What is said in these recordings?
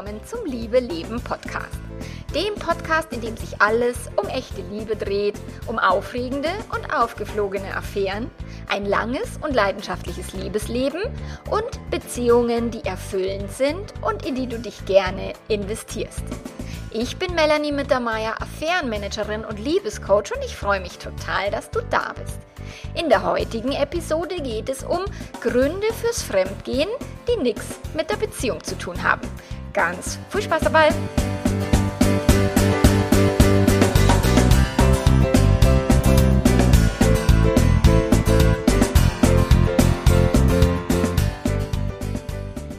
willkommen zum Liebe Leben Podcast. Dem Podcast, in dem sich alles um echte Liebe dreht, um aufregende und aufgeflogene Affären, ein langes und leidenschaftliches Liebesleben und Beziehungen, die erfüllend sind und in die du dich gerne investierst. Ich bin Melanie Mittermeier, Affärenmanagerin und Liebescoach und ich freue mich total, dass du da bist. In der heutigen Episode geht es um Gründe fürs Fremdgehen, die nichts mit der Beziehung zu tun haben. Ganz viel Spaß dabei!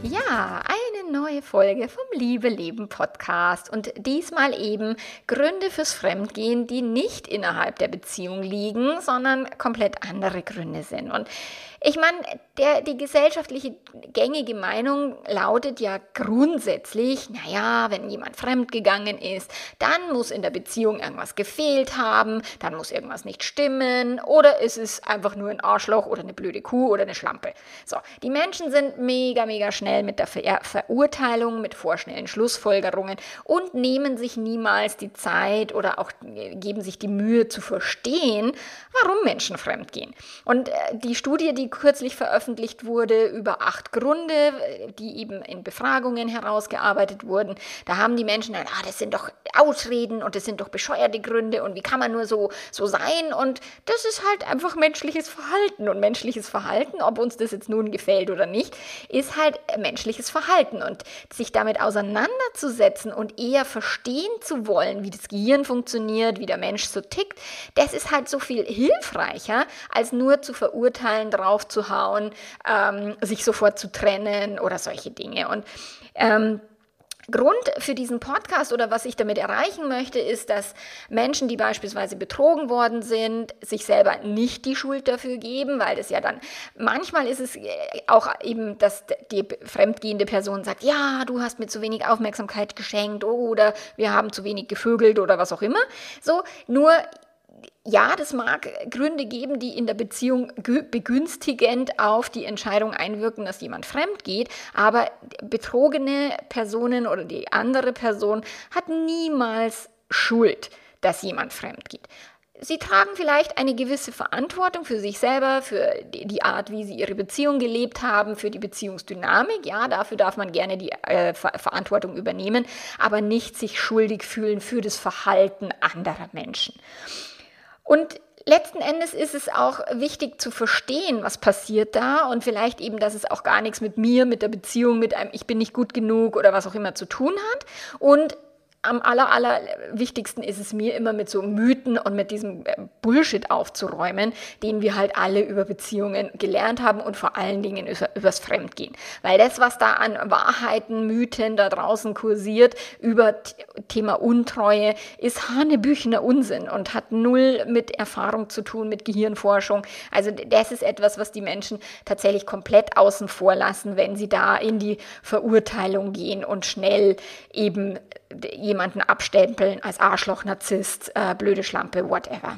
Ja, eine neue Folge vom Liebe Leben Podcast und diesmal eben Gründe fürs Fremdgehen, die nicht innerhalb der Beziehung liegen, sondern komplett andere Gründe sind. Und ich meine, die gesellschaftliche gängige Meinung lautet ja grundsätzlich, naja, wenn jemand fremdgegangen ist, dann muss in der Beziehung irgendwas gefehlt haben, dann muss irgendwas nicht stimmen oder ist es einfach nur ein Arschloch oder eine blöde Kuh oder eine Schlampe. So, die Menschen sind mega, mega schnell mit der Ver Verurteilung, mit vorschnellen Schlussfolgerungen und nehmen sich niemals die Zeit oder auch geben sich die Mühe zu verstehen, warum Menschen fremdgehen. Und äh, die Studie, die kürzlich veröffentlicht wurde über acht Gründe, die eben in Befragungen herausgearbeitet wurden. Da haben die Menschen dann, ah, das sind doch Ausreden und das sind doch bescheuerte Gründe und wie kann man nur so, so sein? Und das ist halt einfach menschliches Verhalten. Und menschliches Verhalten, ob uns das jetzt nun gefällt oder nicht, ist halt menschliches Verhalten. Und sich damit auseinanderzusetzen und eher verstehen zu wollen, wie das Gehirn funktioniert, wie der Mensch so tickt, das ist halt so viel hilfreicher, als nur zu verurteilen drauf draufzuhauen, ähm, sich sofort zu trennen oder solche Dinge. Und ähm, Grund für diesen Podcast oder was ich damit erreichen möchte, ist, dass Menschen, die beispielsweise betrogen worden sind, sich selber nicht die Schuld dafür geben, weil das ja dann, manchmal ist es auch eben, dass die fremdgehende Person sagt, ja, du hast mir zu wenig Aufmerksamkeit geschenkt oder wir haben zu wenig gevögelt oder was auch immer. So, nur ja, das mag Gründe geben, die in der Beziehung begünstigend auf die Entscheidung einwirken, dass jemand fremd geht, aber betrogene Personen oder die andere Person hat niemals Schuld, dass jemand fremd geht. Sie tragen vielleicht eine gewisse Verantwortung für sich selber, für die Art, wie sie ihre Beziehung gelebt haben, für die Beziehungsdynamik. Ja, dafür darf man gerne die äh, Ver Verantwortung übernehmen, aber nicht sich schuldig fühlen für das Verhalten anderer Menschen. Und letzten Endes ist es auch wichtig zu verstehen, was passiert da und vielleicht eben, dass es auch gar nichts mit mir, mit der Beziehung, mit einem Ich bin nicht gut genug oder was auch immer zu tun hat. Und am aller, aller wichtigsten ist es mir immer mit so Mythen und mit diesem äh, Bullshit aufzuräumen, den wir halt alle über Beziehungen gelernt haben und vor allen Dingen über, übers Fremdgehen. Weil das, was da an Wahrheiten, Mythen da draußen kursiert über Thema Untreue, ist hanebüchener Unsinn und hat null mit Erfahrung zu tun, mit Gehirnforschung. Also das ist etwas, was die Menschen tatsächlich komplett außen vor lassen, wenn sie da in die Verurteilung gehen und schnell eben jemanden abstempeln als Arschloch, Narzisst, äh, blöde Schlampe, whatever.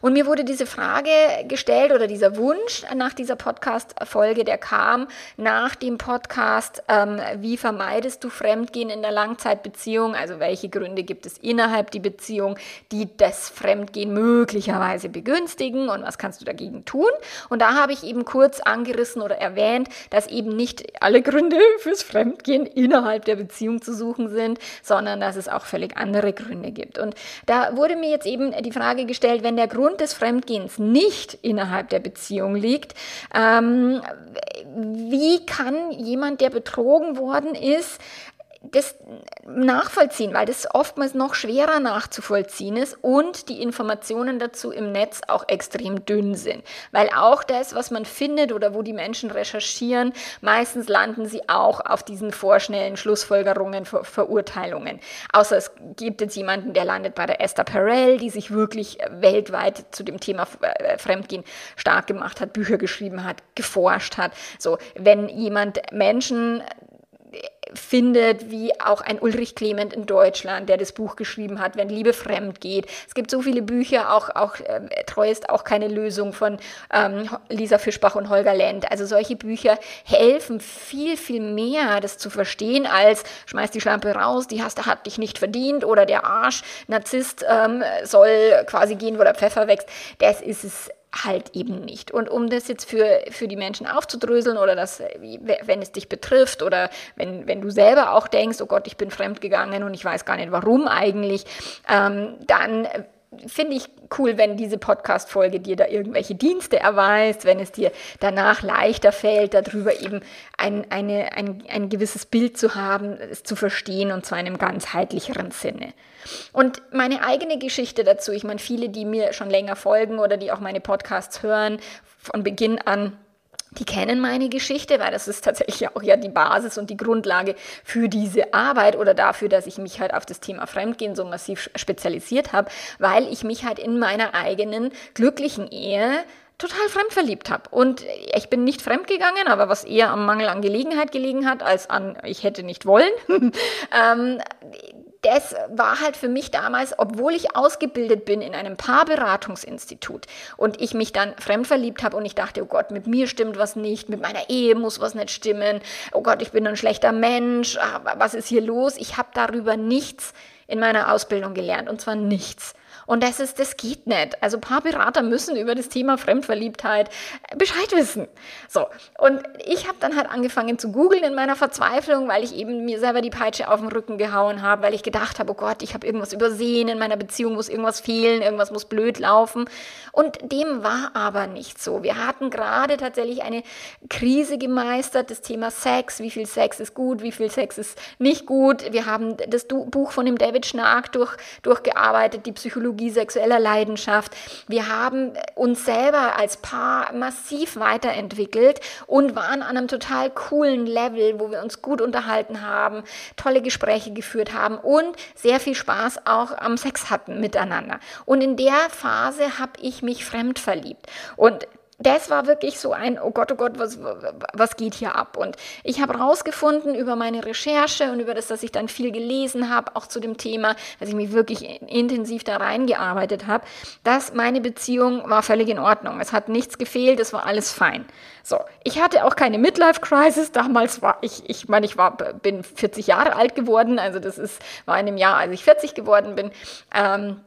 Und mir wurde diese Frage gestellt oder dieser Wunsch nach dieser Podcast-Folge, der kam nach dem Podcast, ähm, wie vermeidest du Fremdgehen in der Langzeitbeziehung? Also welche Gründe gibt es innerhalb die Beziehung, die das Fremdgehen möglicherweise begünstigen und was kannst du dagegen tun? Und da habe ich eben kurz angerissen oder erwähnt, dass eben nicht alle Gründe fürs Fremdgehen innerhalb der Beziehung zu suchen sind, sondern dass es auch völlig andere Gründe gibt. Und da wurde mir jetzt eben die Frage gestellt, wenn der der Grund des Fremdgehens nicht innerhalb der Beziehung liegt, ähm, wie kann jemand, der betrogen worden ist, das nachvollziehen, weil das oftmals noch schwerer nachzuvollziehen ist und die Informationen dazu im Netz auch extrem dünn sind. Weil auch das, was man findet oder wo die Menschen recherchieren, meistens landen sie auch auf diesen vorschnellen Schlussfolgerungen, Ver Verurteilungen. Außer es gibt jetzt jemanden, der landet bei der Esther Perel, die sich wirklich weltweit zu dem Thema äh, Fremdgehen stark gemacht hat, Bücher geschrieben hat, geforscht hat. So, wenn jemand Menschen findet, wie auch ein Ulrich Clement in Deutschland, der das Buch geschrieben hat, wenn Liebe fremd geht. Es gibt so viele Bücher, auch, auch äh, Treu ist auch keine Lösung von ähm, Lisa Fischbach und Holger Lent. Also solche Bücher helfen viel, viel mehr, das zu verstehen, als schmeiß die Schlampe raus, die hast, hat dich nicht verdient oder der Arsch, Narzisst ähm, soll quasi gehen, wo der Pfeffer wächst. Das ist es halt eben nicht. Und um das jetzt für, für die Menschen aufzudröseln oder das, wenn es dich betrifft oder wenn, wenn du selber auch denkst, oh Gott, ich bin fremdgegangen und ich weiß gar nicht warum eigentlich, ähm, dann finde ich cool, wenn diese Podcast-Folge dir da irgendwelche Dienste erweist, wenn es dir danach leichter fällt, darüber eben ein, eine, ein, ein gewisses Bild zu haben, es zu verstehen und zwar in einem ganzheitlicheren Sinne. Und meine eigene Geschichte dazu, ich meine, viele, die mir schon länger folgen oder die auch meine Podcasts hören, von Beginn an, die kennen meine Geschichte, weil das ist tatsächlich auch ja die Basis und die Grundlage für diese Arbeit oder dafür, dass ich mich halt auf das Thema Fremdgehen so massiv spezialisiert habe, weil ich mich halt in meiner eigenen glücklichen Ehe total fremdverliebt habe. Und ich bin nicht fremdgegangen, aber was eher am Mangel an Gelegenheit gelegen hat, als an ich hätte nicht wollen. ähm, das war halt für mich damals, obwohl ich ausgebildet bin in einem Paarberatungsinstitut und ich mich dann fremdverliebt habe und ich dachte, oh Gott, mit mir stimmt was nicht, mit meiner Ehe muss was nicht stimmen, oh Gott, ich bin ein schlechter Mensch, ah, was ist hier los? Ich habe darüber nichts in meiner Ausbildung gelernt und zwar nichts. Und das ist, das geht nicht. Also Paarberater müssen über das Thema Fremdverliebtheit Bescheid wissen. So. Und ich habe dann halt angefangen zu googeln in meiner Verzweiflung, weil ich eben mir selber die Peitsche auf den Rücken gehauen habe, weil ich gedacht habe, oh Gott, ich habe irgendwas übersehen in meiner Beziehung, muss irgendwas fehlen, irgendwas muss blöd laufen. Und dem war aber nicht so. Wir hatten gerade tatsächlich eine Krise gemeistert, das Thema Sex, wie viel Sex ist gut, wie viel Sex ist nicht gut. Wir haben das Buch von dem David Schnark durch, durchgearbeitet, die Psychologie Psychologie sexueller Leidenschaft. Wir haben uns selber als Paar massiv weiterentwickelt und waren an einem total coolen Level, wo wir uns gut unterhalten haben, tolle Gespräche geführt haben und sehr viel Spaß auch am Sex hatten miteinander. Und in der Phase habe ich mich fremd verliebt. Und das war wirklich so ein, oh Gott, oh Gott, was, was geht hier ab? Und ich habe herausgefunden über meine Recherche und über das, dass ich dann viel gelesen habe, auch zu dem Thema, dass ich mich wirklich intensiv da reingearbeitet habe, dass meine Beziehung war völlig in Ordnung. Es hat nichts gefehlt, es war alles fein. So, ich hatte auch keine Midlife-Crisis. Damals war ich, ich meine, ich war, bin 40 Jahre alt geworden, also das ist, war in einem Jahr, als ich 40 geworden bin. Ähm,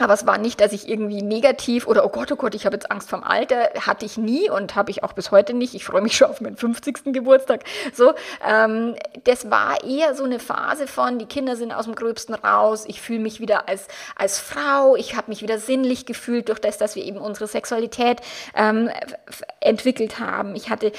aber es war nicht, dass ich irgendwie negativ oder oh Gott, oh Gott, ich habe jetzt Angst vom Alter. Hatte ich nie und habe ich auch bis heute nicht. Ich freue mich schon auf meinen 50. Geburtstag. So, ähm, das war eher so eine Phase von, die Kinder sind aus dem Gröbsten raus. Ich fühle mich wieder als, als Frau. Ich habe mich wieder sinnlich gefühlt durch das, dass wir eben unsere Sexualität ähm, entwickelt haben. Ich hatte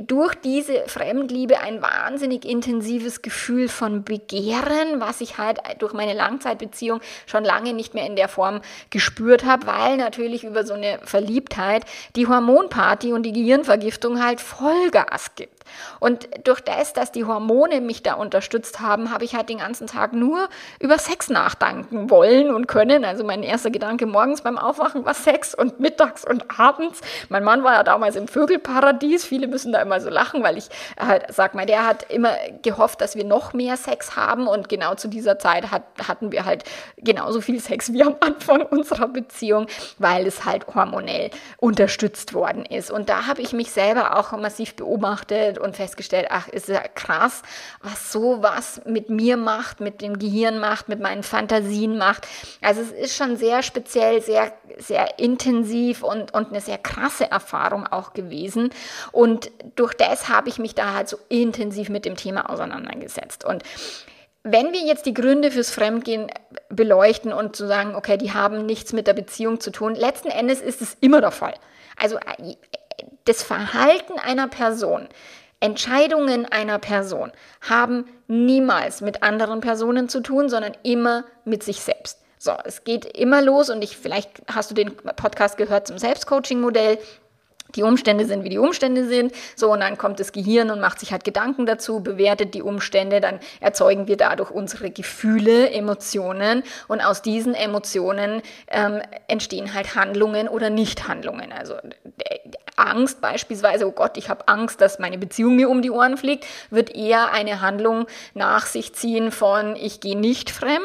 durch diese Fremdliebe ein wahnsinnig intensives Gefühl von Begehren, was ich halt durch meine Langzeitbeziehung schon lange nicht mehr in der Form gespürt habe, weil natürlich über so eine Verliebtheit die Hormonparty und die Gehirnvergiftung halt Vollgas gibt. Und durch das, dass die Hormone mich da unterstützt haben, habe ich halt den ganzen Tag nur über Sex nachdenken wollen und können. Also mein erster Gedanke morgens beim Aufwachen war Sex und mittags und abends. Mein Mann war ja damals im Vögelparadies. Viele müssen da immer so lachen, weil ich halt sag mal, der hat immer gehofft, dass wir noch mehr Sex haben und genau zu dieser Zeit hat, hatten wir halt genauso viel Sex wie am Anfang unserer Beziehung, weil es halt hormonell unterstützt worden ist. Und da habe ich mich selber auch massiv beobachtet und festgestellt, ach, ist ja krass, was sowas mit mir macht, mit dem Gehirn macht, mit meinen Fantasien macht. Also es ist schon sehr speziell, sehr, sehr intensiv und, und eine sehr krasse Erfahrung auch gewesen. Und durch das habe ich mich da halt so intensiv mit dem Thema auseinandergesetzt. Und wenn wir jetzt die Gründe fürs Fremdgehen beleuchten und zu sagen, okay, die haben nichts mit der Beziehung zu tun, letzten Endes ist es immer der Fall. Also äh, das Verhalten einer Person Entscheidungen einer Person haben niemals mit anderen Personen zu tun, sondern immer mit sich selbst. So, es geht immer los und ich, vielleicht hast du den Podcast gehört zum Selbstcoaching-Modell. Die Umstände sind, wie die Umstände sind. So, und dann kommt das Gehirn und macht sich halt Gedanken dazu, bewertet die Umstände, dann erzeugen wir dadurch unsere Gefühle, Emotionen und aus diesen Emotionen ähm, entstehen halt Handlungen oder Nichthandlungen. Also Angst beispielsweise, oh Gott, ich habe Angst, dass meine Beziehung mir um die Ohren fliegt, wird eher eine Handlung nach sich ziehen von ich gehe nicht fremd,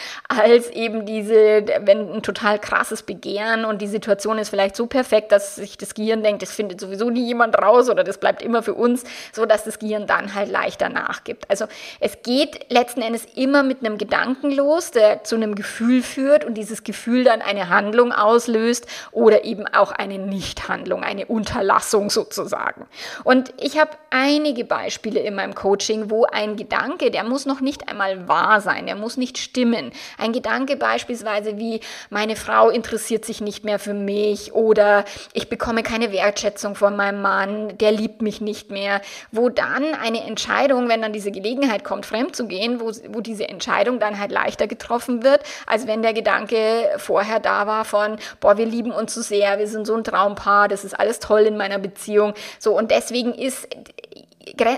als eben diese, wenn ein total krasses Begehren und die Situation ist vielleicht so perfekt, dass sich das Gehirn denkt, das findet sowieso nie jemand raus oder das bleibt immer für uns, so dass das Gehirn dann halt leichter nachgibt. Also es geht letzten Endes immer mit einem Gedanken los, der zu einem Gefühl führt und dieses Gefühl dann eine Handlung auslöst oder eben auch eine Nichthandlung, eine Unterlassung sozusagen. Und ich habe einige Beispiele in meinem Coaching, wo ein Gedanke, der muss noch nicht einmal wahr sein, der muss nicht stimmen, Themen. Ein Gedanke beispielsweise wie, meine Frau interessiert sich nicht mehr für mich oder ich bekomme keine Wertschätzung von meinem Mann, der liebt mich nicht mehr, wo dann eine Entscheidung, wenn dann diese Gelegenheit kommt, fremd zu gehen, wo, wo diese Entscheidung dann halt leichter getroffen wird, als wenn der Gedanke vorher da war von, boah, wir lieben uns so sehr, wir sind so ein Traumpaar, das ist alles toll in meiner Beziehung. So, und deswegen ist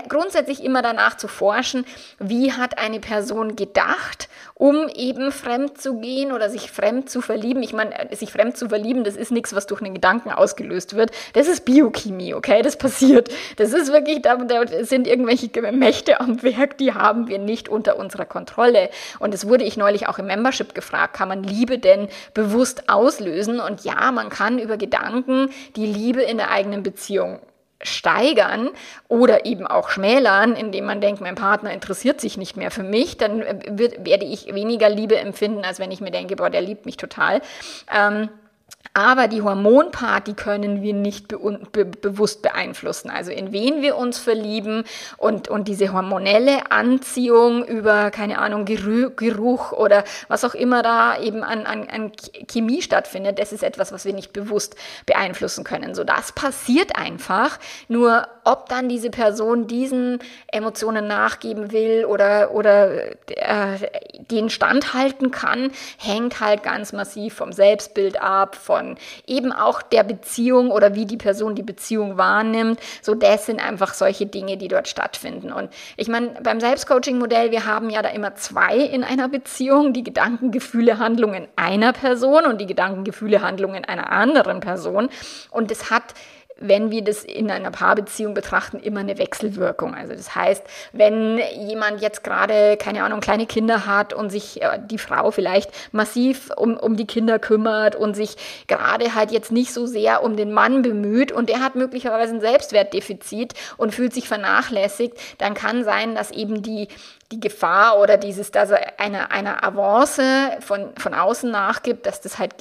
grundsätzlich immer danach zu forschen, wie hat eine Person gedacht, um eben fremd zu gehen oder sich fremd zu verlieben. Ich meine, äh, sich fremd zu verlieben, das ist nichts, was durch einen Gedanken ausgelöst wird. Das ist Biochemie, okay? Das passiert. Das ist wirklich, da, sind irgendwelche Mächte am Werk, die haben wir nicht unter unserer Kontrolle. Und das wurde ich neulich auch im Membership gefragt, kann man Liebe denn bewusst auslösen? Und ja, man kann über Gedanken die Liebe in der eigenen Beziehung steigern oder eben auch schmälern, indem man denkt, mein Partner interessiert sich nicht mehr für mich, dann äh, wird, werde ich weniger Liebe empfinden, als wenn ich mir denke, boah, der liebt mich total. Ähm, aber die Hormonparty können wir nicht be be bewusst beeinflussen. Also in wen wir uns verlieben und, und diese hormonelle Anziehung über, keine Ahnung, Geruch oder was auch immer da eben an, an, an Chemie stattfindet, das ist etwas, was wir nicht bewusst beeinflussen können. So, das passiert einfach. Nur ob dann diese Person diesen Emotionen nachgeben will oder, oder äh, den standhalten kann, hängt halt ganz massiv vom Selbstbild ab, von eben auch der Beziehung oder wie die Person die Beziehung wahrnimmt. So, das sind einfach solche Dinge, die dort stattfinden. Und ich meine, beim Selbstcoaching-Modell, wir haben ja da immer zwei in einer Beziehung, die Gedanken, Gefühle, Handlungen einer Person und die Gedanken, Gefühle, Handlungen einer anderen Person. Und es hat wenn wir das in einer Paarbeziehung betrachten, immer eine Wechselwirkung. Also das heißt, wenn jemand jetzt gerade, keine Ahnung, kleine Kinder hat und sich äh, die Frau vielleicht massiv um, um die Kinder kümmert und sich gerade halt jetzt nicht so sehr um den Mann bemüht und der hat möglicherweise ein Selbstwertdefizit und fühlt sich vernachlässigt, dann kann sein, dass eben die die Gefahr oder dieses, dass er einer, einer Avance von, von außen nachgibt, dass das halt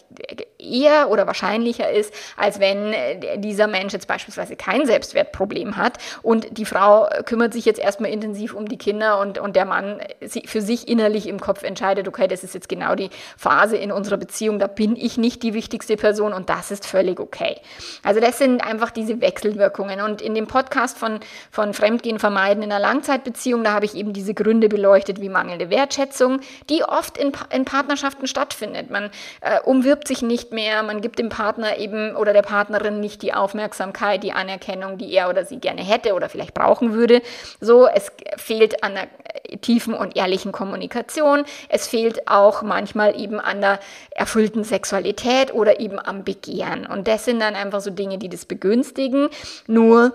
eher oder wahrscheinlicher ist, als wenn dieser Mensch jetzt beispielsweise kein Selbstwertproblem hat und die Frau kümmert sich jetzt erstmal intensiv um die Kinder und, und der Mann für sich innerlich im Kopf entscheidet, okay, das ist jetzt genau die Phase in unserer Beziehung, da bin ich nicht die wichtigste Person und das ist völlig okay. Also das sind einfach diese Wechselwirkungen und in dem Podcast von, von Fremdgehen vermeiden in einer Langzeitbeziehung, da habe ich eben diese Gründe Gründe beleuchtet wie mangelnde Wertschätzung, die oft in, in Partnerschaften stattfindet. Man äh, umwirbt sich nicht mehr, man gibt dem Partner eben oder der Partnerin nicht die Aufmerksamkeit, die Anerkennung, die er oder sie gerne hätte oder vielleicht brauchen würde. So, es fehlt an der äh, tiefen und ehrlichen Kommunikation. Es fehlt auch manchmal eben an der erfüllten Sexualität oder eben am Begehren. Und das sind dann einfach so Dinge, die das begünstigen. Nur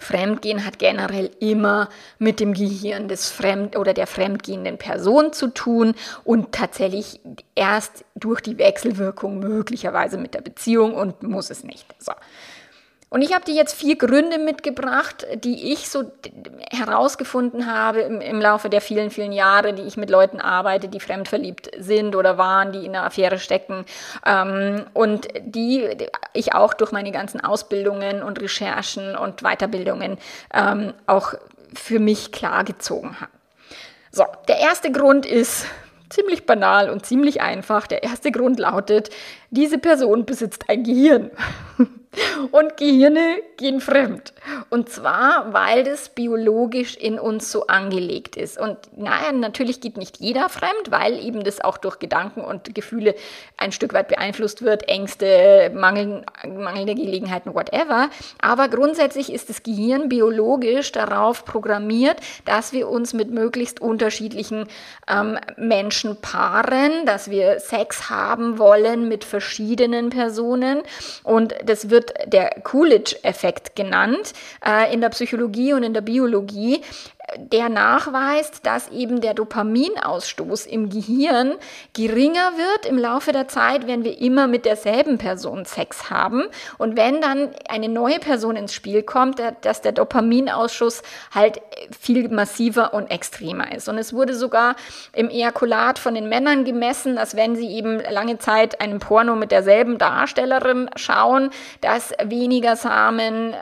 Fremdgehen hat generell immer mit dem Gehirn des Fremd oder der fremdgehenden Person zu tun und tatsächlich erst durch die Wechselwirkung möglicherweise mit der Beziehung und muss es nicht. So. Und ich habe dir jetzt vier Gründe mitgebracht, die ich so herausgefunden habe im, im, Laufe der vielen, vielen Jahre, die ich mit Leuten arbeite, die fremdverliebt sind oder waren, die in einer Affäre stecken ähm, und die ich auch durch meine ganzen Ausbildungen und Recherchen und Weiterbildungen ähm, auch für mich klargezogen habe. So, der erste Grund ist ziemlich banal und ziemlich einfach. Der erste Grund lautet, diese Person besitzt ein Gehirn. Und Gehirne gehen fremd. Und zwar, weil das biologisch in uns so angelegt ist. Und naja, natürlich geht nicht jeder fremd, weil eben das auch durch Gedanken und Gefühle ein Stück weit beeinflusst wird, Ängste, Mangel, mangelnde Gelegenheiten, whatever. Aber grundsätzlich ist das Gehirn biologisch darauf programmiert, dass wir uns mit möglichst unterschiedlichen ähm, Menschen paaren, dass wir Sex haben wollen mit verschiedenen Personen. Und das wird wird der Coolidge-Effekt genannt äh, in der Psychologie und in der Biologie der nachweist, dass eben der Dopaminausstoß im Gehirn geringer wird im Laufe der Zeit, wenn wir immer mit derselben Person Sex haben. Und wenn dann eine neue Person ins Spiel kommt, dass der Dopaminausschuss halt viel massiver und extremer ist. Und es wurde sogar im Ejakulat von den Männern gemessen, dass wenn sie eben lange Zeit einen Porno mit derselben Darstellerin schauen, dass weniger Samen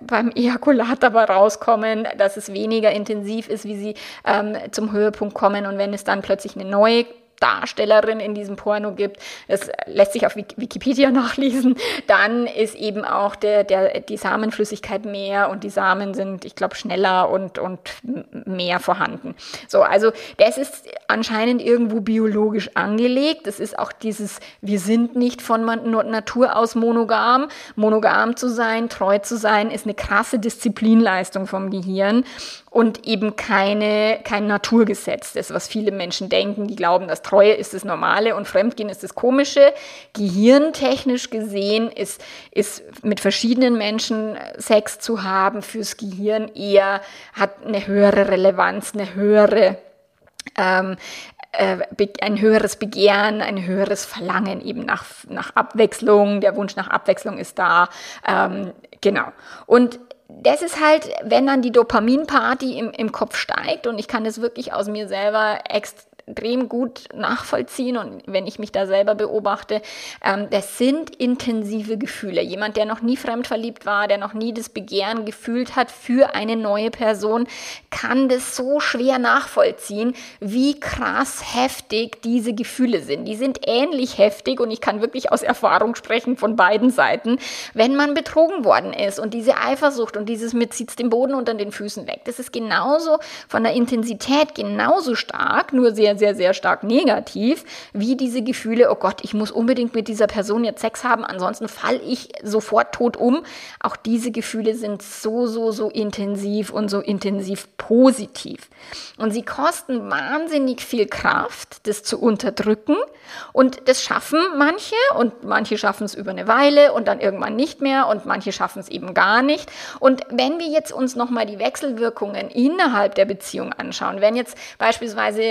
beim Ejakulat dabei rauskommen, dass es weniger intensiv intensiv ist, wie sie ähm, zum Höhepunkt kommen. Und wenn es dann plötzlich eine neue Darstellerin in diesem Porno gibt, das lässt sich auf Wikipedia nachlesen, dann ist eben auch der, der, die Samenflüssigkeit mehr und die Samen sind, ich glaube, schneller und, und mehr vorhanden. So, also das ist anscheinend irgendwo biologisch angelegt. Das ist auch dieses, wir sind nicht von Natur aus monogam. Monogam zu sein, treu zu sein, ist eine krasse Disziplinleistung vom Gehirn und eben keine, kein Naturgesetz. Das, was viele Menschen denken, die glauben, dass Treue ist das Normale und Fremdgehen ist das Komische. Gehirntechnisch gesehen ist, ist mit verschiedenen Menschen Sex zu haben fürs Gehirn eher, hat eine höhere Relevanz, eine höhere ähm, äh, ein höheres Begehren, ein höheres Verlangen eben nach, nach Abwechslung. Der Wunsch nach Abwechslung ist da. Ähm, genau. Und das ist halt, wenn dann die Dopaminparty im, im Kopf steigt und ich kann das wirklich aus mir selber extra extrem gut nachvollziehen und wenn ich mich da selber beobachte, ähm, das sind intensive Gefühle. Jemand, der noch nie fremdverliebt war, der noch nie das Begehren gefühlt hat für eine neue Person, kann das so schwer nachvollziehen, wie krass heftig diese Gefühle sind. Die sind ähnlich heftig und ich kann wirklich aus Erfahrung sprechen von beiden Seiten, wenn man betrogen worden ist und diese Eifersucht und dieses mit zieht's den Boden unter den Füßen weg. Das ist genauso von der Intensität genauso stark, nur sehr sehr, sehr, stark negativ, wie diese Gefühle, oh Gott, ich muss unbedingt mit dieser Person jetzt Sex haben, ansonsten falle ich sofort tot um. Auch diese Gefühle sind so, so, so intensiv und so intensiv positiv. Und sie kosten wahnsinnig viel Kraft, das zu unterdrücken. Und das schaffen manche und manche schaffen es über eine Weile und dann irgendwann nicht mehr und manche schaffen es eben gar nicht. Und wenn wir jetzt uns nochmal die Wechselwirkungen innerhalb der Beziehung anschauen, wenn jetzt beispielsweise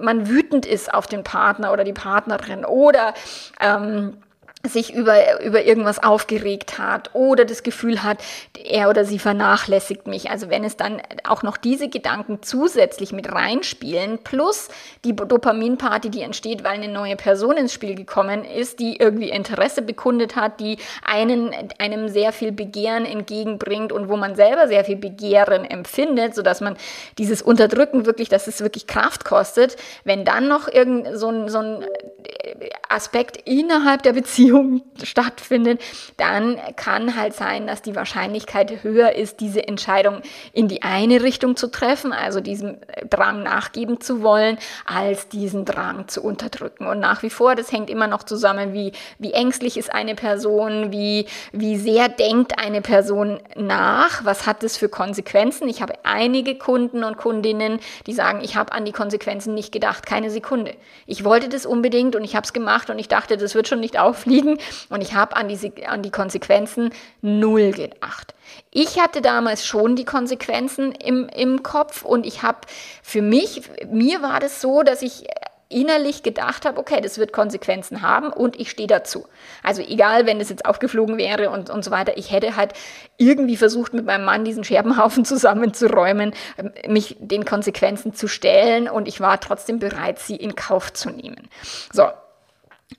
man wütend ist auf den Partner oder die Partnerin oder ähm, sich über, über irgendwas aufgeregt hat oder das Gefühl hat, er oder sie vernachlässigt mich. Also wenn es dann auch noch diese Gedanken zusätzlich mit reinspielen, plus die Dopaminparty, die entsteht, weil eine neue Person ins Spiel gekommen ist, die irgendwie Interesse bekundet hat, die einen, einem sehr viel Begehren entgegenbringt und wo man selber sehr viel Begehren empfindet, sodass man dieses Unterdrücken wirklich, dass es wirklich Kraft kostet, wenn dann noch irgend so ein, so ein Aspekt innerhalb der Beziehung stattfindet, dann kann halt sein, dass die Wahrscheinlichkeit höher ist, diese Entscheidung in die eine Richtung zu treffen, also diesem Drang nachgeben zu wollen, als diesen Drang zu unterdrücken. Und nach wie vor, das hängt immer noch zusammen, wie, wie ängstlich ist eine Person, wie, wie sehr denkt eine Person nach, was hat das für Konsequenzen. Ich habe einige Kunden und Kundinnen, die sagen, ich habe an die Konsequenzen nicht gedacht, keine Sekunde. Ich wollte das unbedingt und ich habe es gemacht und ich dachte, das wird schon nicht auffliegen und ich habe an die, an die Konsequenzen null gedacht. Ich hatte damals schon die Konsequenzen im, im Kopf und ich habe für mich, mir war das so, dass ich innerlich gedacht habe, okay, das wird Konsequenzen haben und ich stehe dazu. Also egal, wenn das jetzt aufgeflogen wäre und, und so weiter, ich hätte halt irgendwie versucht, mit meinem Mann diesen Scherbenhaufen zusammenzuräumen, mich den Konsequenzen zu stellen und ich war trotzdem bereit, sie in Kauf zu nehmen. So,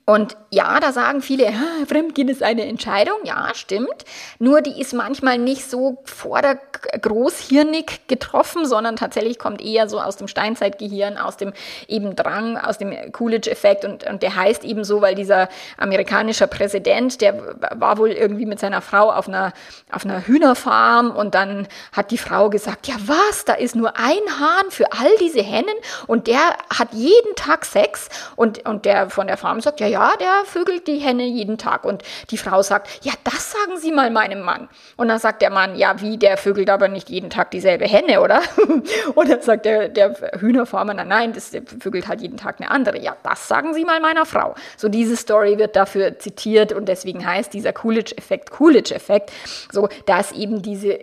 und ja, da sagen viele, Fremdgehen ist eine Entscheidung. Ja, stimmt. Nur die ist manchmal nicht so vordergroßhirnig getroffen, sondern tatsächlich kommt eher so aus dem Steinzeitgehirn, aus dem eben Drang, aus dem Coolidge-Effekt. Und, und der heißt eben so, weil dieser amerikanische Präsident, der war wohl irgendwie mit seiner Frau auf einer, auf einer Hühnerfarm und dann hat die Frau gesagt, ja was, da ist nur ein Hahn für all diese Hennen und der hat jeden Tag Sex und, und der von der Farm sagt, ja, ja, der vögelt die Henne jeden Tag. Und die Frau sagt, ja, das sagen Sie mal meinem Mann. Und dann sagt der Mann, ja, wie, der vögelt aber nicht jeden Tag dieselbe Henne, oder? und dann sagt der, der Hühnerfarmer, nein, nein, das vögelt halt jeden Tag eine andere. Ja, das sagen Sie mal meiner Frau. So diese Story wird dafür zitiert und deswegen heißt dieser Coolidge-Effekt Coolidge-Effekt, so dass eben diese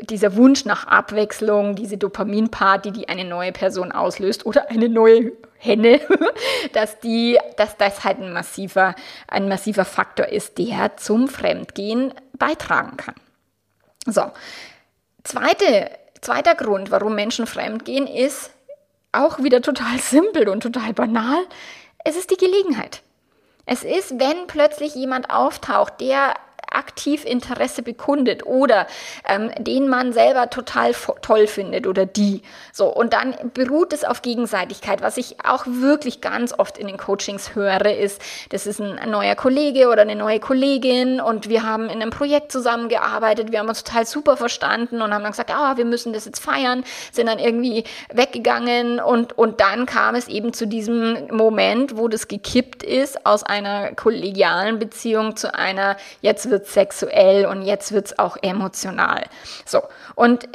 dieser Wunsch nach Abwechslung, diese Dopaminparty, die eine neue Person auslöst oder eine neue Henne, dass die, dass das halt ein massiver, ein massiver Faktor ist, der zum Fremdgehen beitragen kann. So. Zweite, zweiter Grund, warum Menschen fremdgehen, ist auch wieder total simpel und total banal. Es ist die Gelegenheit. Es ist, wenn plötzlich jemand auftaucht, der aktiv Interesse bekundet oder ähm, den man selber total toll findet oder die. So, und dann beruht es auf Gegenseitigkeit. Was ich auch wirklich ganz oft in den Coachings höre, ist, das ist ein, neuer Kollege oder eine neue Kollegin und wir haben in einem Projekt zusammengearbeitet, wir haben uns total super verstanden und haben dann gesagt, ah, wir müssen das jetzt feiern, sind dann irgendwie weggegangen und, und dann kam es eben zu diesem Moment, wo das gekippt ist aus einer kollegialen Beziehung zu einer, jetzt wird wird sexuell und jetzt wird es auch emotional. So, und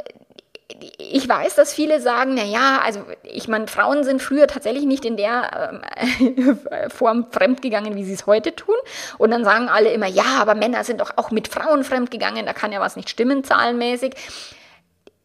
ich weiß, dass viele sagen, na ja, also ich meine, Frauen sind früher tatsächlich nicht in der äh, Form fremdgegangen, wie sie es heute tun. Und dann sagen alle immer, ja, aber Männer sind doch auch mit Frauen fremdgegangen, da kann ja was nicht stimmen, zahlenmäßig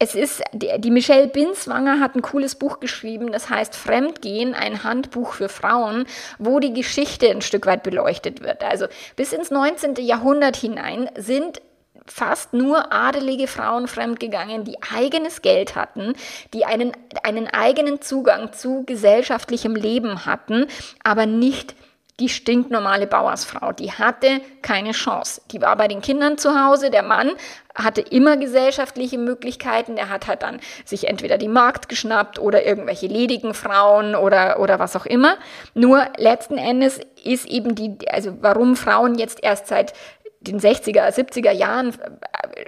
es ist, die Michelle Binswanger hat ein cooles Buch geschrieben, das heißt Fremdgehen, ein Handbuch für Frauen, wo die Geschichte ein Stück weit beleuchtet wird. Also bis ins 19. Jahrhundert hinein sind fast nur adelige Frauen fremdgegangen, die eigenes Geld hatten, die einen, einen eigenen Zugang zu gesellschaftlichem Leben hatten, aber nicht die stinknormale Bauersfrau, die hatte keine Chance. Die war bei den Kindern zu Hause, der Mann hatte immer gesellschaftliche Möglichkeiten, der hat halt dann sich entweder die Markt geschnappt oder irgendwelche ledigen Frauen oder, oder was auch immer. Nur letzten Endes ist eben die, also warum Frauen jetzt erst seit den 60er, 70er Jahren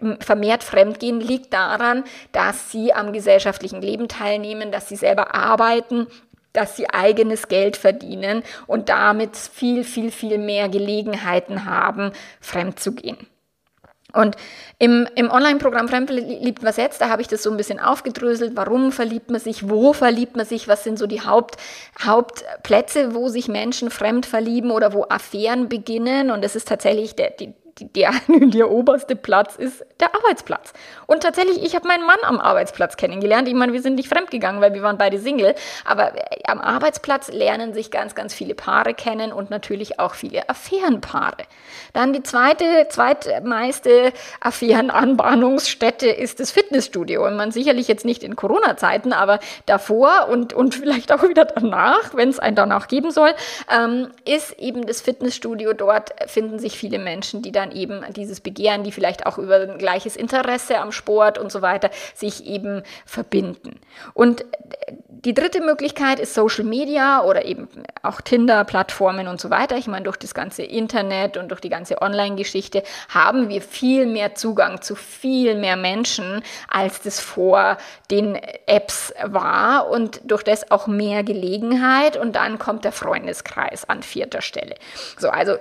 äh, vermehrt fremdgehen, liegt daran, dass sie am gesellschaftlichen Leben teilnehmen, dass sie selber arbeiten dass sie eigenes Geld verdienen und damit viel, viel, viel mehr Gelegenheiten haben, fremd zu gehen. Und im, im Online-Programm Fremdverliebt was jetzt, da habe ich das so ein bisschen aufgedröselt. Warum verliebt man sich? Wo verliebt man sich? Was sind so die Haupt, Hauptplätze, wo sich Menschen fremd verlieben oder wo Affären beginnen? Und es ist tatsächlich der, die, der, der oberste Platz ist der Arbeitsplatz. Und tatsächlich, ich habe meinen Mann am Arbeitsplatz kennengelernt. Ich meine, wir sind nicht fremdgegangen, weil wir waren beide Single. Aber äh, am Arbeitsplatz lernen sich ganz, ganz viele Paare kennen und natürlich auch viele Affärenpaare. Dann die zweite, zweitmeiste Affärenanbahnungsstätte ist das Fitnessstudio. Und man sicherlich jetzt nicht in Corona-Zeiten, aber davor und, und vielleicht auch wieder danach, wenn es einen danach geben soll, ähm, ist eben das Fitnessstudio. Dort finden sich viele Menschen, die dann dann eben dieses Begehren, die vielleicht auch über ein gleiches Interesse am Sport und so weiter sich eben verbinden. Und die dritte Möglichkeit ist Social Media oder eben auch Tinder-Plattformen und so weiter. Ich meine, durch das ganze Internet und durch die ganze Online-Geschichte haben wir viel mehr Zugang zu viel mehr Menschen, als das vor den Apps war und durch das auch mehr Gelegenheit und dann kommt der Freundeskreis an vierter Stelle. So, also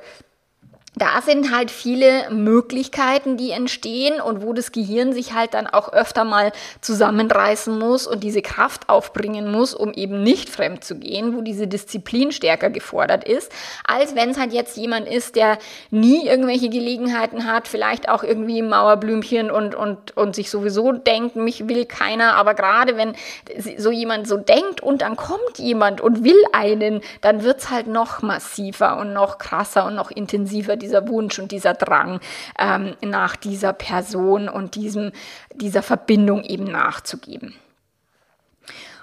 da sind halt viele Möglichkeiten, die entstehen und wo das Gehirn sich halt dann auch öfter mal zusammenreißen muss und diese Kraft aufbringen muss, um eben nicht fremd zu gehen, wo diese Disziplin stärker gefordert ist, als wenn es halt jetzt jemand ist, der nie irgendwelche Gelegenheiten hat, vielleicht auch irgendwie Mauerblümchen und, und, und sich sowieso denkt, mich will keiner, aber gerade wenn so jemand so denkt und dann kommt jemand und will einen, dann wird's halt noch massiver und noch krasser und noch intensiver dieser Wunsch und dieser Drang ähm, nach dieser Person und diesem, dieser Verbindung eben nachzugeben.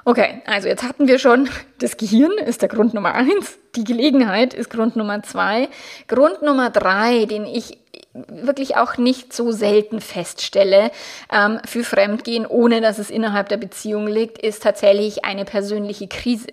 Okay, also jetzt hatten wir schon, das Gehirn ist der Grund Nummer eins, die Gelegenheit ist Grund Nummer zwei. Grund Nummer drei, den ich wirklich auch nicht so selten feststelle ähm, für Fremdgehen, ohne dass es innerhalb der Beziehung liegt, ist tatsächlich eine persönliche Krise.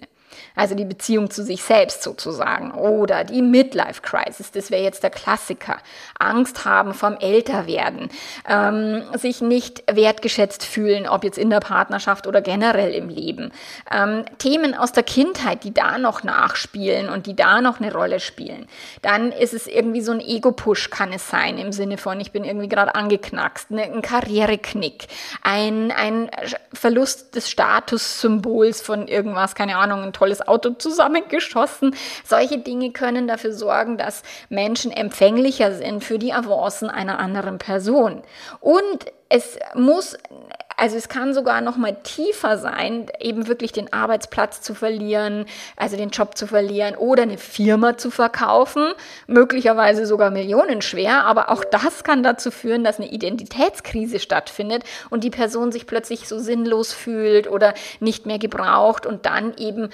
Also die Beziehung zu sich selbst sozusagen. Oder die Midlife Crisis, das wäre jetzt der Klassiker. Angst haben vom Älterwerden. Ähm, sich nicht wertgeschätzt fühlen, ob jetzt in der Partnerschaft oder generell im Leben. Ähm, Themen aus der Kindheit, die da noch nachspielen und die da noch eine Rolle spielen. Dann ist es irgendwie so ein Ego-Push, kann es sein, im Sinne von, ich bin irgendwie gerade angeknackst, ne, ein Karriereknick, ein, ein Verlust des Statussymbols von irgendwas, keine Ahnung, ein tolles Auto zusammengeschossen. Solche Dinge können dafür sorgen, dass Menschen empfänglicher sind für die Avancen einer anderen Person. Und es muss also es kann sogar noch mal tiefer sein, eben wirklich den Arbeitsplatz zu verlieren, also den Job zu verlieren oder eine Firma zu verkaufen, möglicherweise sogar millionenschwer, aber auch das kann dazu führen, dass eine Identitätskrise stattfindet und die Person sich plötzlich so sinnlos fühlt oder nicht mehr gebraucht und dann eben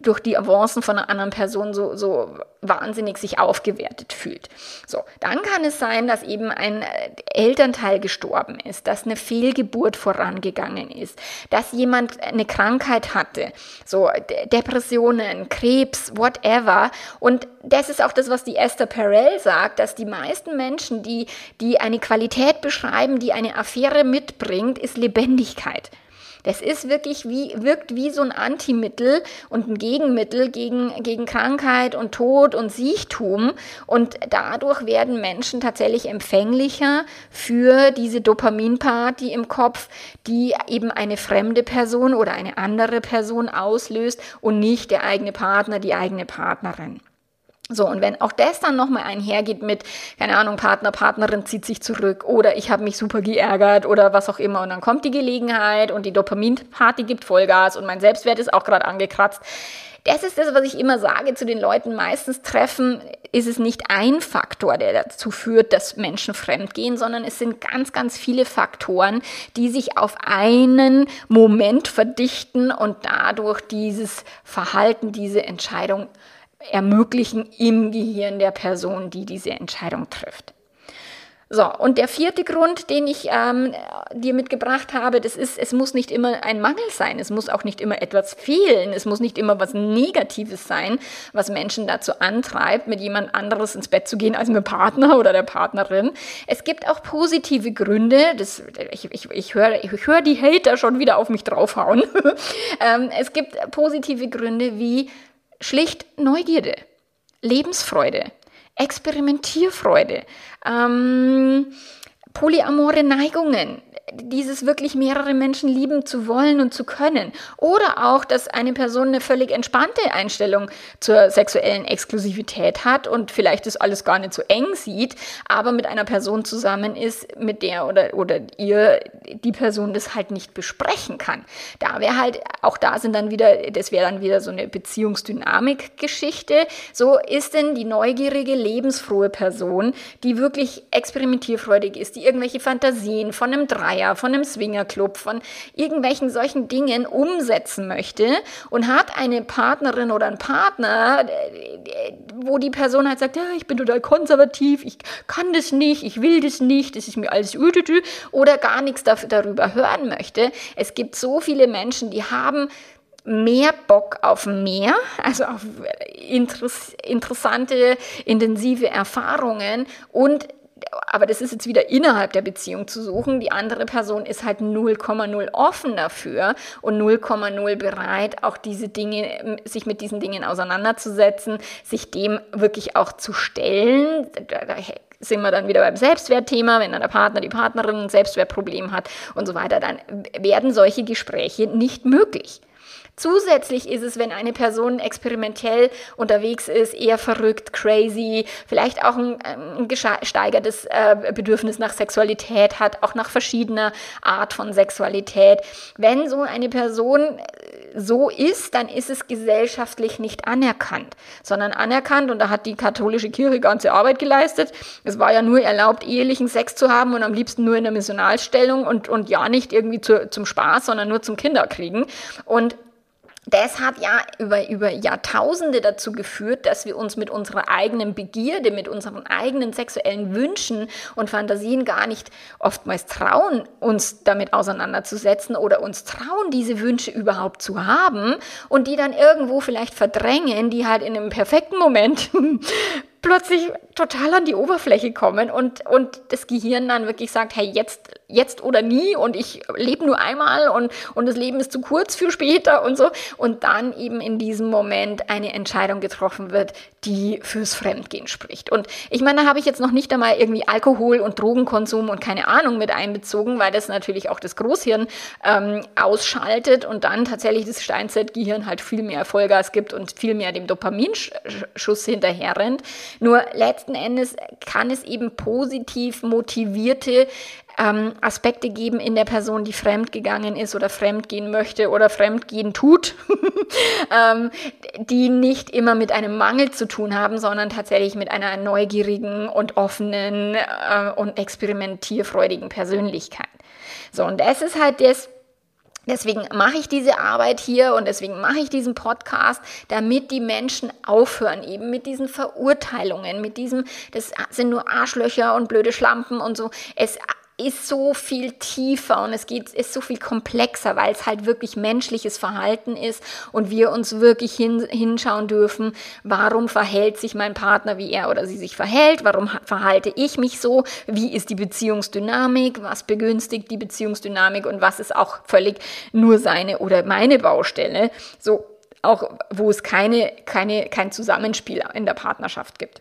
durch die Avancen von einer anderen Person so, so wahnsinnig sich aufgewertet fühlt. So, dann kann es sein, dass eben ein Elternteil gestorben ist, dass eine Fehlgeburt vorangegangen ist, dass jemand eine Krankheit hatte, so Depressionen, Krebs, whatever. Und das ist auch das, was die Esther Perel sagt, dass die meisten Menschen, die, die eine Qualität beschreiben, die eine Affäre mitbringt, ist Lebendigkeit. Das ist wirklich wie, wirkt wie so ein Antimittel und ein Gegenmittel gegen, gegen Krankheit und Tod und Siechtum. Und dadurch werden Menschen tatsächlich empfänglicher für diese Dopaminparty im Kopf, die eben eine fremde Person oder eine andere Person auslöst und nicht der eigene Partner, die eigene Partnerin. So, und wenn auch das dann nochmal einhergeht mit, keine Ahnung, Partner, Partnerin zieht sich zurück oder ich habe mich super geärgert oder was auch immer und dann kommt die Gelegenheit und die Dopaminparty gibt Vollgas und mein Selbstwert ist auch gerade angekratzt. Das ist das, was ich immer sage zu den Leuten. Meistens treffen ist es nicht ein Faktor, der dazu führt, dass Menschen fremd gehen, sondern es sind ganz, ganz viele Faktoren, die sich auf einen Moment verdichten und dadurch dieses Verhalten, diese Entscheidung ermöglichen im Gehirn der Person, die diese Entscheidung trifft. So, und der vierte Grund, den ich ähm, dir mitgebracht habe, das ist, es muss nicht immer ein Mangel sein, es muss auch nicht immer etwas fehlen, es muss nicht immer was Negatives sein, was Menschen dazu antreibt, mit jemand anderes ins Bett zu gehen als mit dem Partner oder der Partnerin. Es gibt auch positive Gründe, das, ich, ich, ich höre ich hör die Hater schon wieder auf mich draufhauen. ähm, es gibt positive Gründe wie schlicht Neugierde, Lebensfreude, Experimentierfreude, ähm, polyamore Neigungen, dieses wirklich mehrere Menschen lieben zu wollen und zu können. Oder auch, dass eine Person eine völlig entspannte Einstellung zur sexuellen Exklusivität hat und vielleicht das alles gar nicht so eng sieht, aber mit einer Person zusammen ist, mit der oder, oder ihr die Person das halt nicht besprechen kann. Da wäre halt, auch da sind dann wieder, das wäre dann wieder so eine Beziehungsdynamik-Geschichte. So ist denn die neugierige, lebensfrohe Person, die wirklich experimentierfreudig ist, die irgendwelche Fantasien von einem Drei Feier, von einem Swingerclub, von irgendwelchen solchen Dingen umsetzen möchte und hat eine Partnerin oder einen Partner, wo die Person halt sagt, ja, ich bin total konservativ, ich kann das nicht, ich will das nicht, das ist mir alles üdüdü oder gar nichts darüber hören möchte. Es gibt so viele Menschen, die haben mehr Bock auf mehr, also auf interessante, intensive Erfahrungen und aber das ist jetzt wieder innerhalb der Beziehung zu suchen. Die andere Person ist halt 0,0 offen dafür und 0,0 bereit, auch diese Dinge, sich mit diesen Dingen auseinanderzusetzen, sich dem wirklich auch zu stellen. Da, da sind wir dann wieder beim Selbstwertthema, wenn dann der Partner, die Partnerin ein Selbstwertproblem hat und so weiter, dann werden solche Gespräche nicht möglich. Zusätzlich ist es, wenn eine Person experimentell unterwegs ist, eher verrückt, crazy, vielleicht auch ein, ein gesteigertes äh, Bedürfnis nach Sexualität hat, auch nach verschiedener Art von Sexualität. Wenn so eine Person äh, so ist, dann ist es gesellschaftlich nicht anerkannt, sondern anerkannt, und da hat die katholische Kirche ganze Arbeit geleistet. Es war ja nur erlaubt, ehelichen Sex zu haben und am liebsten nur in der Missionalstellung und, und ja nicht irgendwie zu, zum Spaß, sondern nur zum Kinderkriegen. Und das hat ja über, über Jahrtausende dazu geführt, dass wir uns mit unserer eigenen Begierde, mit unseren eigenen sexuellen Wünschen und Fantasien gar nicht oftmals trauen, uns damit auseinanderzusetzen oder uns trauen, diese Wünsche überhaupt zu haben und die dann irgendwo vielleicht verdrängen, die halt in einem perfekten Moment plötzlich total an die Oberfläche kommen und, und das Gehirn dann wirklich sagt, hey, jetzt, jetzt oder nie und ich lebe nur einmal und, und das Leben ist zu kurz für später und so. Und dann eben in diesem Moment eine Entscheidung getroffen wird, die fürs Fremdgehen spricht. Und ich meine, da habe ich jetzt noch nicht einmal irgendwie Alkohol und Drogenkonsum und keine Ahnung mit einbezogen, weil das natürlich auch das Großhirn ähm, ausschaltet und dann tatsächlich das Steinzeitgehirn halt viel mehr Vollgas gibt und viel mehr dem Dopaminschuss hinterher rennt. Nur letzten Endes kann es eben positiv motivierte ähm, Aspekte geben in der Person, die fremdgegangen ist oder fremdgehen möchte oder fremdgehen tut, ähm, die nicht immer mit einem Mangel zu tun haben, sondern tatsächlich mit einer neugierigen und offenen äh, und experimentierfreudigen Persönlichkeit. So, und das ist halt das, Deswegen mache ich diese Arbeit hier und deswegen mache ich diesen Podcast, damit die Menschen aufhören, eben mit diesen Verurteilungen, mit diesem, das sind nur Arschlöcher und blöde Schlampen und so. Es ist so viel tiefer und es geht, ist so viel komplexer, weil es halt wirklich menschliches Verhalten ist und wir uns wirklich hin, hinschauen dürfen, warum verhält sich mein Partner, wie er oder sie sich verhält, warum verhalte ich mich so, wie ist die Beziehungsdynamik, was begünstigt die Beziehungsdynamik und was ist auch völlig nur seine oder meine Baustelle, so auch wo es keine, keine, kein Zusammenspiel in der Partnerschaft gibt.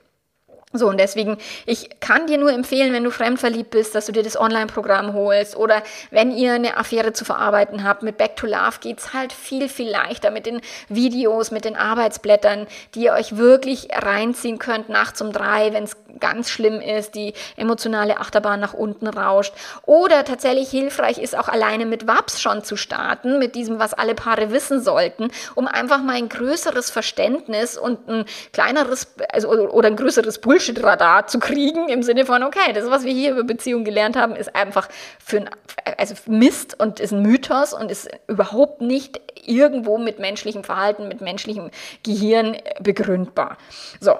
So, und deswegen, ich kann dir nur empfehlen, wenn du fremdverliebt bist, dass du dir das Online-Programm holst oder wenn ihr eine Affäre zu verarbeiten habt, mit Back to Love geht's halt viel, viel leichter mit den Videos, mit den Arbeitsblättern, die ihr euch wirklich reinziehen könnt nachts um drei, wenn es ganz schlimm ist, die emotionale Achterbahn nach unten rauscht. Oder tatsächlich hilfreich ist auch alleine mit WAPS schon zu starten, mit diesem, was alle Paare wissen sollten, um einfach mal ein größeres Verständnis und ein kleineres, also oder ein größeres Bullshit Bullshit-Radar zu kriegen, im Sinne von, okay, das, was wir hier über Beziehungen gelernt haben, ist einfach für ein, also Mist und ist ein Mythos und ist überhaupt nicht irgendwo mit menschlichem Verhalten, mit menschlichem Gehirn begründbar. So,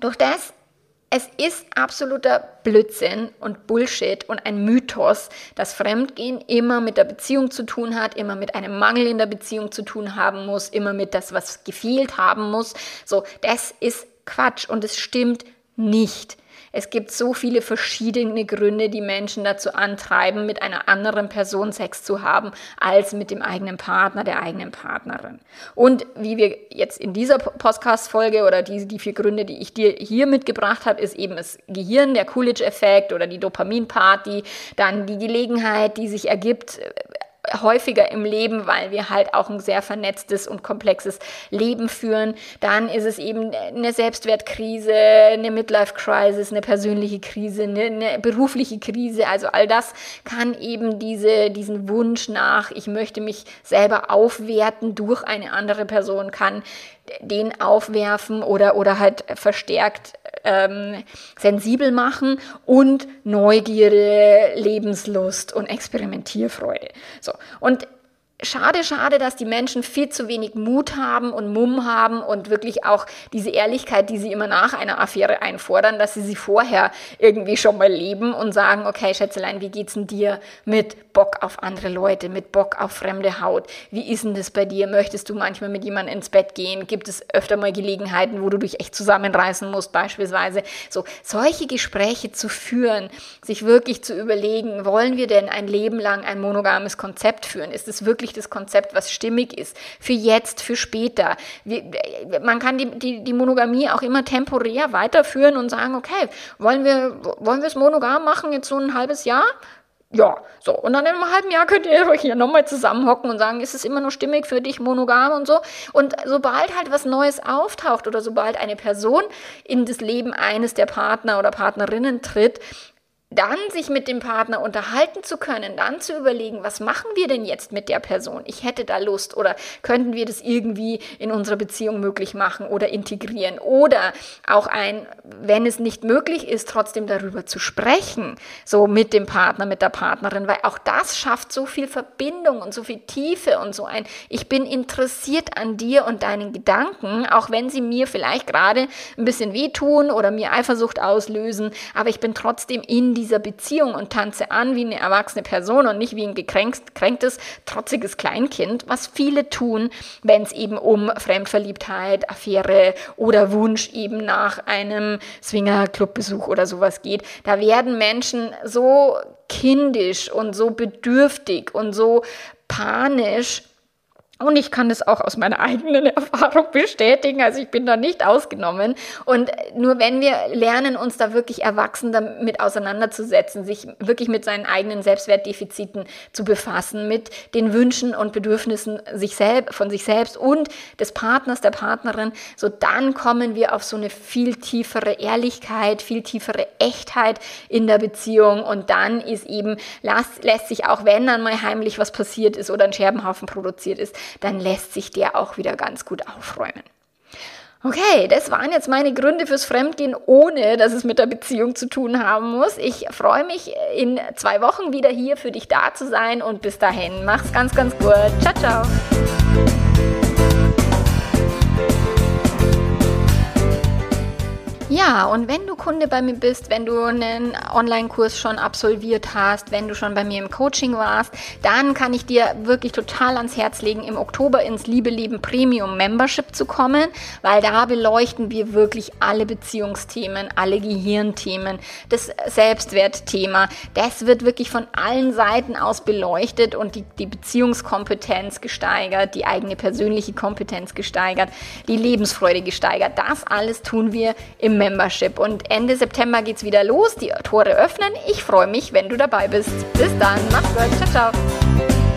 durch das es ist absoluter Blödsinn und Bullshit und ein Mythos, dass Fremdgehen immer mit der Beziehung zu tun hat, immer mit einem Mangel in der Beziehung zu tun haben muss, immer mit das, was gefehlt haben muss. So, das ist Quatsch und es stimmt nicht. Es gibt so viele verschiedene Gründe, die Menschen dazu antreiben, mit einer anderen Person Sex zu haben, als mit dem eigenen Partner, der eigenen Partnerin. Und wie wir jetzt in dieser Podcast-Folge oder die, die vier Gründe, die ich dir hier mitgebracht habe, ist eben das Gehirn, der Coolidge-Effekt oder die Dopaminparty, dann die Gelegenheit, die sich ergibt, häufiger im Leben, weil wir halt auch ein sehr vernetztes und komplexes Leben führen. Dann ist es eben eine Selbstwertkrise, eine Midlife-Crisis, eine persönliche Krise, eine, eine, berufliche Krise. Also all das kann eben diese, diesen Wunsch nach, ich möchte mich selber aufwerten durch eine andere Person, kann den aufwerfen oder, oder halt verstärkt ähm, sensibel machen und Neugierde, Lebenslust und Experimentierfreude. So. Und Schade, schade, dass die Menschen viel zu wenig Mut haben und Mumm haben und wirklich auch diese Ehrlichkeit, die sie immer nach einer Affäre einfordern, dass sie sie vorher irgendwie schon mal leben und sagen, okay, Schätzelein, wie geht's denn dir mit Bock auf andere Leute, mit Bock auf fremde Haut? Wie ist denn das bei dir? Möchtest du manchmal mit jemandem ins Bett gehen? Gibt es öfter mal Gelegenheiten, wo du dich echt zusammenreißen musst, beispielsweise? So, solche Gespräche zu führen, sich wirklich zu überlegen, wollen wir denn ein Leben lang ein monogames Konzept führen? Ist es wirklich wirklich das Konzept, was stimmig ist. Für jetzt, für später. Wir, man kann die, die, die Monogamie auch immer temporär weiterführen und sagen, okay, wollen wir, wollen wir es monogam machen, jetzt so ein halbes Jahr? Ja, so. Und dann in einem halben Jahr könnt ihr euch hier nochmal zusammenhocken und sagen, ist es immer nur stimmig für dich, monogam und so. Und sobald halt was Neues auftaucht oder sobald eine Person in das Leben eines der Partner oder Partnerinnen tritt, dann sich mit dem Partner unterhalten zu können, dann zu überlegen, was machen wir denn jetzt mit der Person? Ich hätte da Lust oder könnten wir das irgendwie in unserer Beziehung möglich machen oder integrieren? Oder auch ein, wenn es nicht möglich ist, trotzdem darüber zu sprechen, so mit dem Partner, mit der Partnerin, weil auch das schafft so viel Verbindung und so viel Tiefe und so ein, ich bin interessiert an dir und deinen Gedanken, auch wenn sie mir vielleicht gerade ein bisschen wehtun oder mir Eifersucht auslösen, aber ich bin trotzdem in dieser Beziehung und tanze an wie eine erwachsene Person und nicht wie ein gekränktes, trotziges Kleinkind, was viele tun, wenn es eben um Fremdverliebtheit, Affäre oder Wunsch eben nach einem Swinger-Clubbesuch oder sowas geht. Da werden Menschen so kindisch und so bedürftig und so panisch, und ich kann das auch aus meiner eigenen Erfahrung bestätigen. Also ich bin da nicht ausgenommen. Und nur wenn wir lernen, uns da wirklich erwachsen damit auseinanderzusetzen, sich wirklich mit seinen eigenen Selbstwertdefiziten zu befassen, mit den Wünschen und Bedürfnissen sich selbst, von sich selbst und des Partners, der Partnerin, so dann kommen wir auf so eine viel tiefere Ehrlichkeit, viel tiefere Echtheit in der Beziehung. Und dann ist eben, lässt, lässt sich auch, wenn dann mal heimlich was passiert ist oder ein Scherbenhaufen produziert ist, dann lässt sich der auch wieder ganz gut aufräumen. Okay, das waren jetzt meine Gründe fürs Fremdgehen, ohne dass es mit der Beziehung zu tun haben muss. Ich freue mich, in zwei Wochen wieder hier für dich da zu sein und bis dahin, mach's ganz, ganz gut. Ciao, ciao. Ja, und wenn du Kunde bei mir bist, wenn du einen Online-Kurs schon absolviert hast, wenn du schon bei mir im Coaching warst, dann kann ich dir wirklich total ans Herz legen, im Oktober ins Liebe Leben Premium Membership zu kommen, weil da beleuchten wir wirklich alle Beziehungsthemen, alle Gehirnthemen, das Selbstwertthema. Das wird wirklich von allen Seiten aus beleuchtet und die, die Beziehungskompetenz gesteigert, die eigene persönliche Kompetenz gesteigert, die Lebensfreude gesteigert. Das alles tun wir im Membership. Und Ende September geht es wieder los, die Tore öffnen. Ich freue mich, wenn du dabei bist. Bis dann, mach's gut, ciao, ciao.